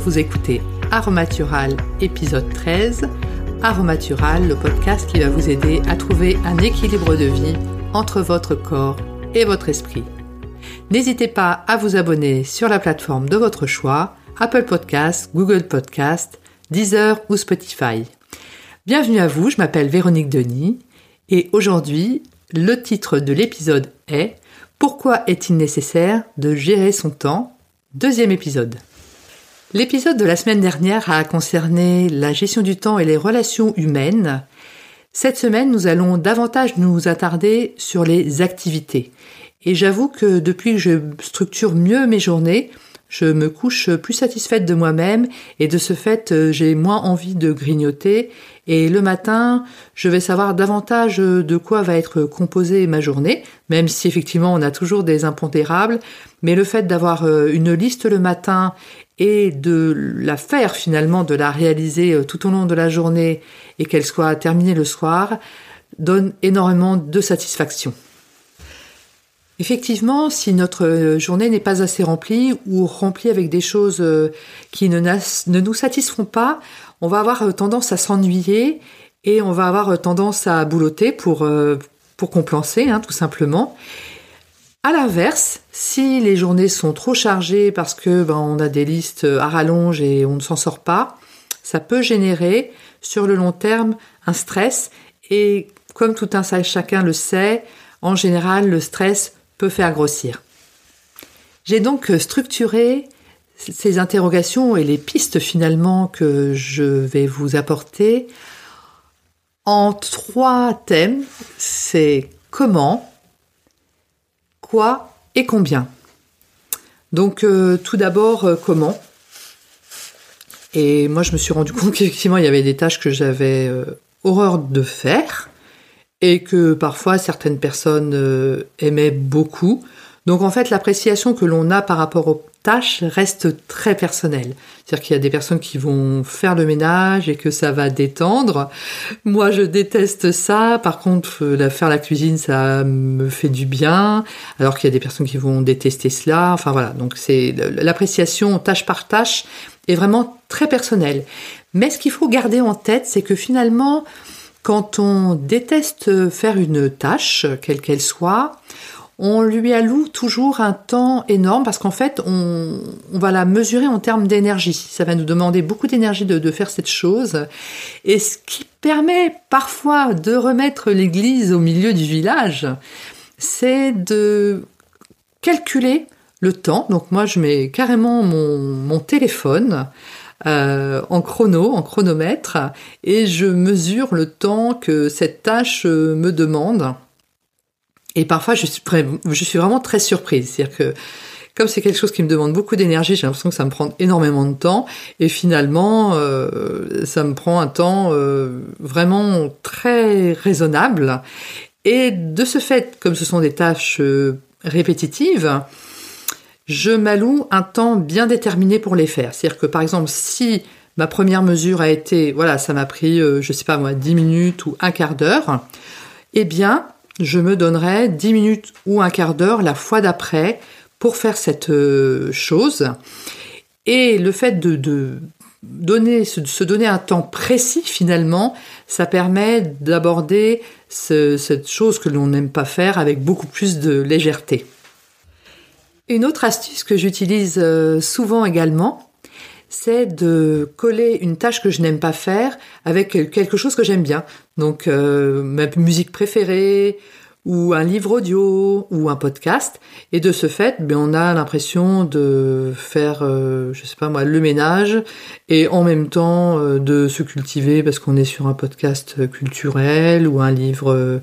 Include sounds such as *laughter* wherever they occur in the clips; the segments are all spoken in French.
vous écoutez Aromatural épisode 13. Aromatural, le podcast qui va vous aider à trouver un équilibre de vie entre votre corps et votre esprit. N'hésitez pas à vous abonner sur la plateforme de votre choix, Apple Podcast, Google Podcast, Deezer ou Spotify. Bienvenue à vous, je m'appelle Véronique Denis et aujourd'hui, le titre de l'épisode est Pourquoi est-il nécessaire de gérer son temps? Deuxième épisode. L'épisode de la semaine dernière a concerné la gestion du temps et les relations humaines. Cette semaine, nous allons davantage nous attarder sur les activités. Et j'avoue que depuis que je structure mieux mes journées, je me couche plus satisfaite de moi-même et de ce fait, euh, j'ai moins envie de grignoter et le matin, je vais savoir davantage de quoi va être composée ma journée, même si effectivement on a toujours des impondérables, mais le fait d'avoir euh, une liste le matin et de la faire finalement, de la réaliser euh, tout au long de la journée et qu'elle soit terminée le soir, donne énormément de satisfaction. Effectivement, si notre euh, journée n'est pas assez remplie ou remplie avec des choses euh, qui ne, nous satisfont pas, on va avoir euh, tendance à s'ennuyer et on va avoir tendance à boulotter pour, pour compenser, hein, tout simplement. À l'inverse, si les journées sont trop chargées parce que ben, on a des listes à rallonge et on ne s'en sort pas, ça peut générer sur le long terme un stress et comme tout un chacun le sait, en général le stress faire grossir. J'ai donc structuré ces interrogations et les pistes finalement que je vais vous apporter en trois thèmes. C'est comment, quoi et combien. Donc euh, tout d'abord euh, comment. Et moi je me suis rendu compte *laughs* qu'effectivement il y avait des tâches que j'avais euh, horreur de faire et que parfois certaines personnes euh, aimaient beaucoup. Donc en fait, l'appréciation que l'on a par rapport aux tâches reste très personnelle. C'est-à-dire qu'il y a des personnes qui vont faire le ménage et que ça va détendre. Moi, je déteste ça. Par contre, euh, faire la cuisine, ça me fait du bien. Alors qu'il y a des personnes qui vont détester cela. Enfin voilà. Donc c'est l'appréciation tâche par tâche est vraiment très personnelle. Mais ce qu'il faut garder en tête, c'est que finalement, quand on déteste faire une tâche, quelle qu'elle soit, on lui alloue toujours un temps énorme parce qu'en fait, on, va la mesurer en termes d'énergie. Ça va nous demander beaucoup d'énergie de, faire cette chose. Et ce qui permet parfois de remettre l'église au milieu du village, c'est de calculer le temps. Donc moi, je mets carrément mon téléphone euh, en chrono, en chronomètre, et je mesure le temps que cette tâche euh, me demande. Et parfois, je suis, vraiment très surprise. C'est-à-dire que comme c'est quelque chose qui me demande beaucoup d'énergie, j'ai l'impression que ça me prend énormément de temps. Et finalement, euh, ça me prend un temps vraiment très raisonnable. Et de ce fait, comme ce sont des tâches répétitives, je m'alloue un temps bien déterminé pour les faire. C'est-à-dire que par exemple, si ma première mesure a été, voilà, ça m'a pris, je euh, je sais pas moi, 10 minutes ou un quart d'heure, eh bien, je me donnerai 10 minutes ou un quart d'heure la fois d'après pour faire cette euh, chose. Et le fait de, donner, se, donner un temps précis finalement, ça permet d'aborder cette chose que l'on n'aime pas faire avec beaucoup plus de légèreté. Une autre astuce que j'utilise euh, souvent également, c'est de coller une tâche que je n'aime pas faire avec quelque chose que j'aime bien. Donc euh, ma musique préférée ou un livre audio ou un podcast. Et de ce fait, ben, on a l'impression de faire, euh, je sais pas moi, le ménage et en même temps de se cultiver parce qu'on est sur un podcast culturel ou un livre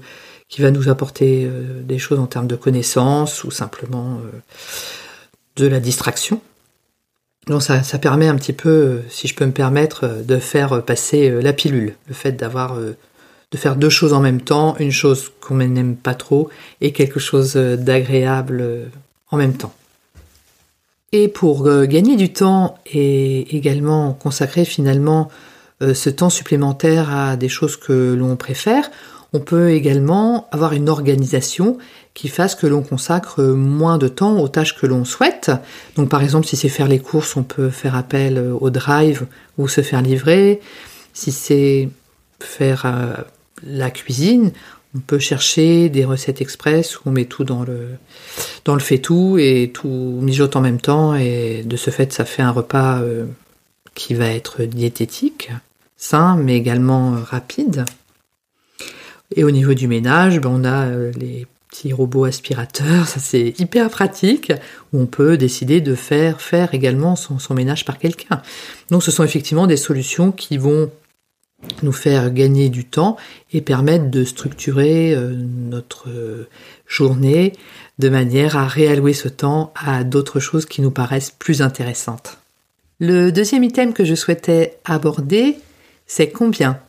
qui va nous apporter euh, des choses en termes de connaissances ou simplement euh, de la distraction. Donc ça, permet un petit peu, euh, si je peux me permettre, de faire passer la pilule. Le fait d'avoir, de faire deux choses en même temps, une chose qu'on n'aime pas trop et quelque chose d'agréable en même temps. Et pour gagner du temps et également consacrer finalement ce temps supplémentaire à des choses que l'on préfère, On peut également avoir une organisation qui fasse que l'on consacre moins de temps aux tâches que l'on souhaite. Donc par exemple, si c'est faire les courses, on peut faire appel au drive ou se faire livrer. Si c'est faire euh, la cuisine, on peut chercher des recettes express où on met tout dans le dans le fait tout et tout mijote en même temps et de ce fait ça fait un repas euh, qui va être diététique, sain mais également euh, rapide. Et au niveau du ménage, ben, on a les petits robots aspirateurs, ça c'est hyper pratique, où on peut décider de faire faire également son, son ménage par quelqu'un. Donc ce sont effectivement des solutions qui vont nous faire gagner du temps et permettre de structurer euh, notre euh, journée de manière à réallouer ce temps à d'autres choses qui nous paraissent plus intéressantes. Le deuxième item que je souhaitais aborder, c'est combien?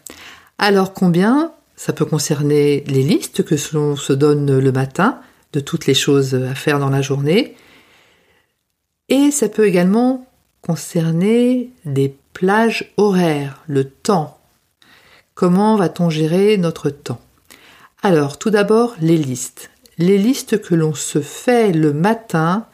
Alors combien, ça peut concerner les listes que l'on se donne le matin de toutes les choses à faire dans la journée. Et ça peut également concerner des plages horaires, le temps Comment va-t-on gérer notre temps? Alors, tout d'abord, les listes. Les listes que l'on se fait le matin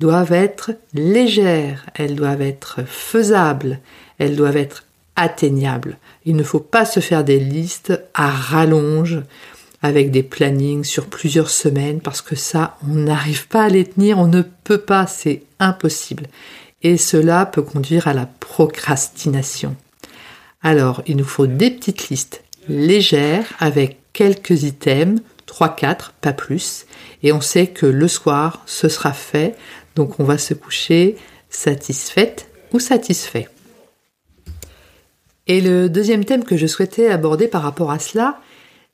doivent être légères, elles doivent être faisables, elles doivent être atteignables. Il ne faut pas se faire des listes à rallonge avec des plannings sur plusieurs semaines parce que ça, on n'arrive pas à les tenir, on ne peut pas, c'est impossible. Et cela peut conduire à la procrastination. Alors, il nous faut des petites listes légères avec quelques items, 3-4, pas plus. Et on sait que le soir, ce sera fait. Donc on va se coucher satisfaite ou satisfait. Et le deuxième thème que je souhaitais aborder par rapport à cela,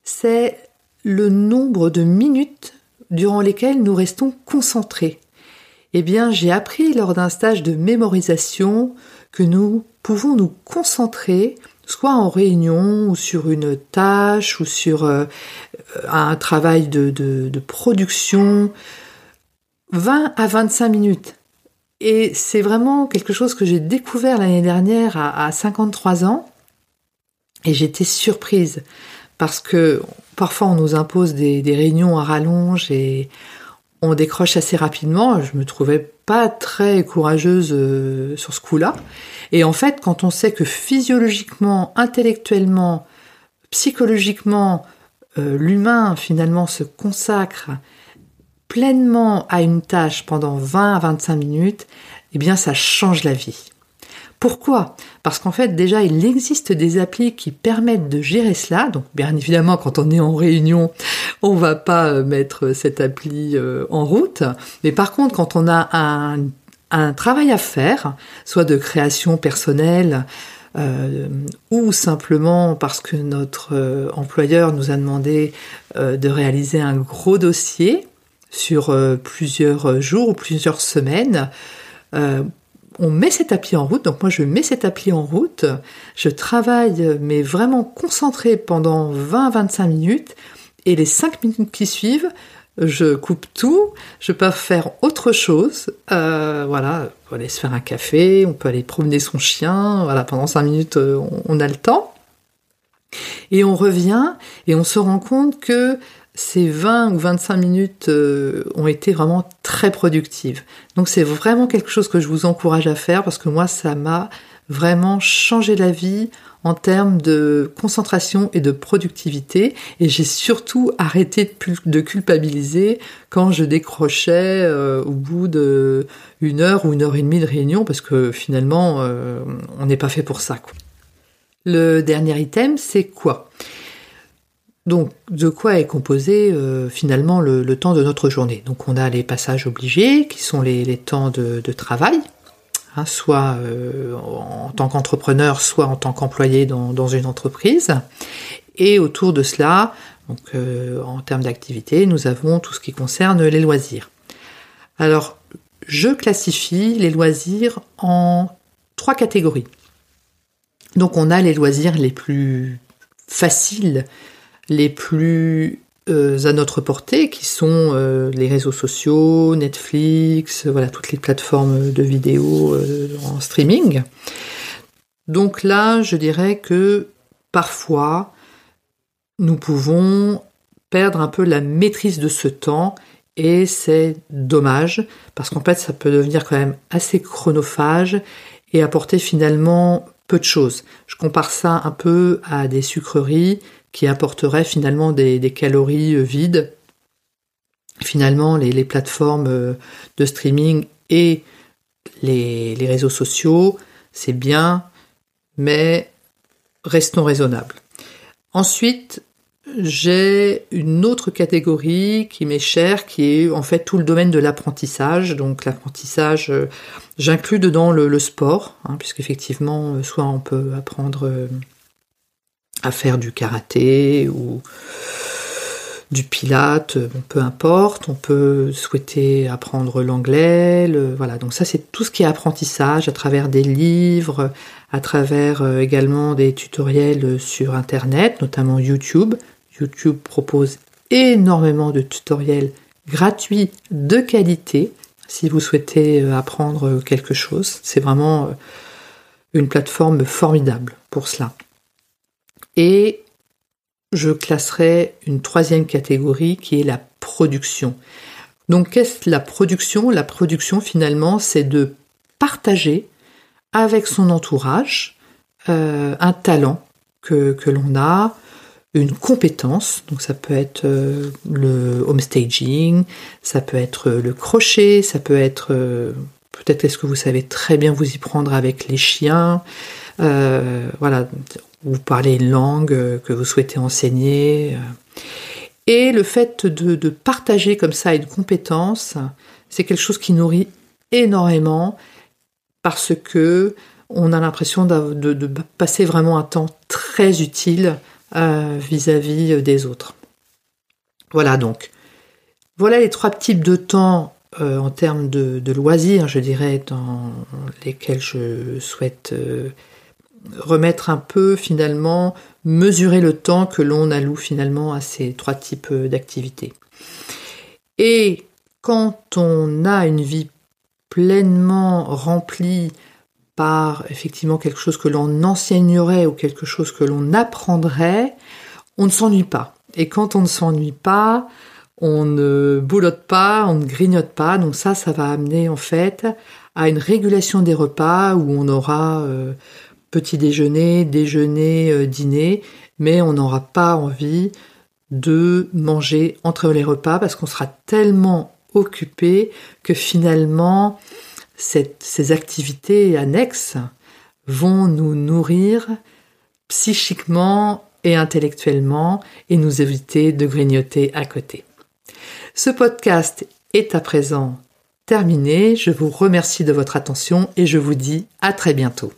c'est le nombre de minutes durant lesquelles nous restons concentrés. Eh bien, j'ai appris lors d'un stage de mémorisation que nous pouvons nous concentrer soit en réunion ou sur une tâche ou sur euh, un travail de, production 20 à 25 minutes. Et c'est vraiment quelque chose que j'ai découvert l'année dernière à, 53 ans et j'étais surprise parce que parfois on nous impose des, réunions à rallonge et on décroche assez rapidement. Je me trouvais pas très courageuse euh, sur ce coup-là. Et en fait, quand on sait que physiologiquement, intellectuellement, psychologiquement, euh, l'humain finalement se consacre pleinement à une tâche pendant 20 à 25 minutes, eh bien ça change la vie. Pourquoi? Parce qu'en fait, déjà, il existe des applis qui permettent de gérer cela. Donc, bien évidemment, quand on est en réunion, on va pas euh, mettre cette appli euh, en route. Mais par contre, quand on a un, travail à faire, soit de création personnelle, euh, ou simplement parce que notre employeur nous a demandé de réaliser un gros dossier sur plusieurs jours ou plusieurs semaines. On met cette appli en route, donc moi je mets cette appli en route, je travaille mais vraiment concentré pendant 20-25 minutes. Et les 5 minutes qui suivent, je coupe tout, je peux faire autre chose, euh, voilà, on peut aller se faire un café, on peut aller promener son chien, voilà, pendant 5 minutes euh, on a le temps. Et on revient et on se rend compte que ces 20 ou 25 minutes euh, ont été vraiment très productives. Donc c'est vraiment quelque chose que je vous encourage à faire parce que moi ça m'a vraiment changé la vie en termes de concentration et de productivité et j'ai surtout arrêté de, culpabiliser quand je décrochais euh, au bout de une heure ou une heure et demie de réunion parce que finalement euh, on n'est pas fait pour ça. Le dernier item c'est quoi? Donc, de quoi est composé euh, finalement le, temps de notre journée? Donc, on a les passages obligés, qui sont les, temps de, travail, hein, soit euh, en tant qu'entrepreneur, soit en tant qu'employé dans, une entreprise. Et autour de cela, euh, en termes d'activité, nous avons tout ce qui concerne les loisirs. Alors, je classifie les loisirs en trois catégories. Donc, on a les loisirs les plus faciles les plus euh, à notre portée, qui sont euh, les réseaux sociaux, Netflix, voilà, toutes les plateformes de vidéos euh, en streaming. Donc là, je dirais que parfois, nous pouvons perdre un peu la maîtrise de ce temps et c'est dommage parce qu'en fait ça peut devenir quand même assez chronophage et apporter finalement peu de choses. Je compare ça un peu à des sucreries qui apporteraient finalement des, calories euh, vides. Finalement, les, plateformes euh, de streaming et les, réseaux sociaux, c'est bien, mais restons raisonnables. Ensuite, j'ai une autre catégorie qui m'est chère, qui est en fait tout le domaine de l'apprentissage. Donc l'apprentissage, euh, j'inclus dedans le, sport, hein, puisqu'effectivement, soit on peut apprendre à faire du karaté ou du pilate, peu importe. On peut souhaiter apprendre l'anglais, voilà. Donc ça, c'est tout ce qui est apprentissage à travers des livres, à travers également des tutoriels sur Internet, notamment YouTube. YouTube propose énormément de tutoriels gratuits de qualité si vous souhaitez euh, apprendre quelque chose. C'est vraiment euh, une plateforme formidable pour cela. Et je classerai une troisième catégorie qui est la production. Donc qu'est-ce la production? La production finalement c'est de partager avec son entourage euh, un talent que, que l'on a, une compétence, donc ça peut être euh, le home staging, ça peut être le crochet, ça peut être euh, peut-être est-ce que vous savez très bien vous y prendre avec les chiens, euh, voilà, vous parlez une langue que vous souhaitez enseigner. Et le fait de, partager comme ça une compétence, c'est quelque chose qui nourrit énormément parce que on a l'impression de passer vraiment un temps très utile euh, vis-à-vis euh, des autres. Voilà donc. Voilà les trois types de temps euh, en termes de, loisirs, je dirais, dans lesquels je souhaite remettre un peu finalement, mesurer le temps que l'on alloue finalement à ces trois types d'activités. Et quand on a une vie pleinement remplie par effectivement quelque chose que l'on enseignerait ou quelque chose que l'on apprendrait, on ne s'ennuie pas. Et quand on ne s'ennuie pas, on ne boulotte pas, on ne grignote pas. Donc ça, ça va amener en fait à une régulation des repas où on aura euh, petit déjeuner, déjeuner, euh, dîner, mais on n'aura pas envie de manger entre les repas parce qu'on sera tellement occupé que finalement ces activités annexes vont nous nourrir psychiquement et intellectuellement et nous éviter de grignoter à côté. Ce podcast est à présent terminé. Je vous remercie de votre attention et je vous dis à très bientôt.